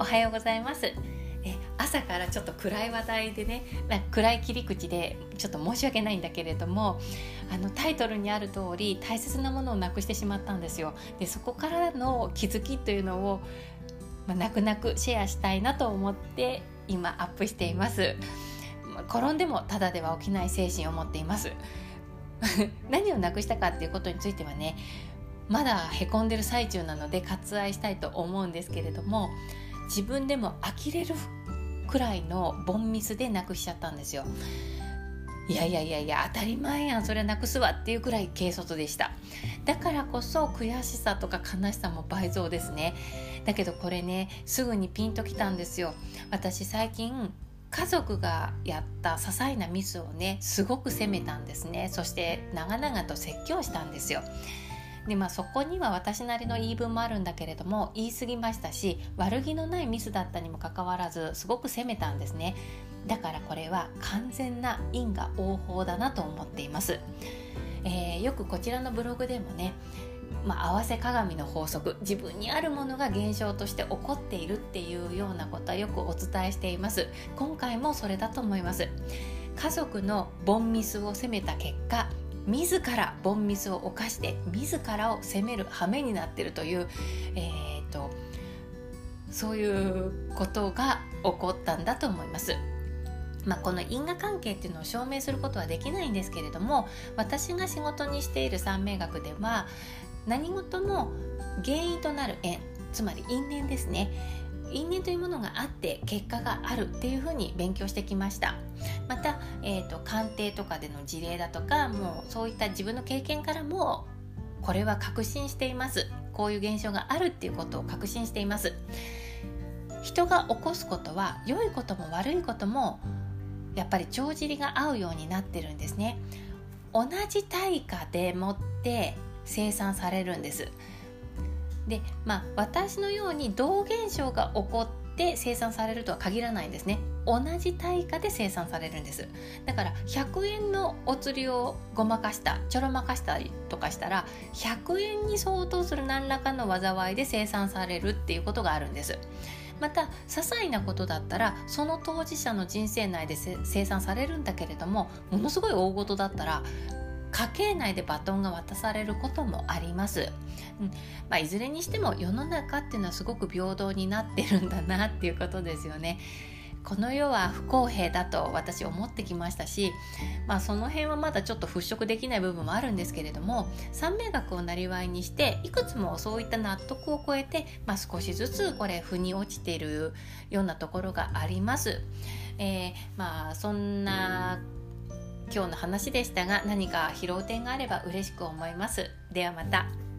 おはようございます。え朝からちょっと暗い話題でね暗い切り口でちょっと申し訳ないんだけれどもあのタイトルにある通り大切なものをなくしてしまったんですよ。でそこからの気づきというのを、まあ、泣く泣くシェアしたいなと思って今アップしています。転んでもただでは起きない精神を持っています。何をなくしたかっていうことについてはねまだへこんでる最中なので割愛したいと思うんですけれども自分でも呆れるくらいのボンミスでなくしちゃったんですよ。いやいやいやいや当たり前やんそれなくすわっていうくらい軽率でした。だからこそ悔しさとか悲しさも倍増ですね。だけどこれねすぐにピンときたんですよ。私最近家族がやった些細なミスをねすごく責めたんですね。そして長々と説教したんですよ。でまあそこには私なりの言い分もあるんだけれども言い過ぎましたし悪気のないミスだったにもかかわらずすごく責めたんですね。だからこれは完全な因果応報だなと思っています、えー、よくこちらのブログでもねまあ、合わせ鏡の法則自分にあるものが現象として起こっているっていうようなことはよくお伝えしています。今回もそれだと思います。家族のボンミスを責めた結果自らボンミスを犯して自らを責める羽目になってるという、えーと、そういうことが起こったんだと思います。まあ、この因果関係っていうのを証明することはできないんですけれども私が仕事にしている三名学では何事も原因となる縁つまり因縁ですね因縁というものがあって結果があるっていうふうに勉強してきました。また、えーと、鑑定とかでの事例だとかもうそういった自分の経験からもこれは確信しています。こういう現象があるっていうことを確信しています。人が起こすことは良いことも悪いこともやっぱり帳尻が合うようになってるんですね。同じ対価でもって生産されるんです。でまあ私のように同現象が起こって生産されるとは限らないんですね。同じ対価で生産されるんです。だから100円のお釣りをごまかしたちょろまかしたりとかしたら100円に相当する何らかの災いで生産されるっていうことがあるんです。また些細なことだったらその当事者の人生内で生産されるんだけれどもものすごい大事だったら家計内でバトンが渡されることもあります、うん。まあ、いずれにしても世の中っていうのはすごく平等になってるんだなっていうことですよね。この世は不公平だと私思ってきましたし、まあ、その辺はまだちょっと払拭できない部分もあるんですけれども三名学をなりわいにしていくつもそういった納得を超えて、まあ、少しずつこれ腑に落ちているようなところがあります。えー、まあそんな今日の話でしたが何か拾う点があれば嬉しく思います。ではまた。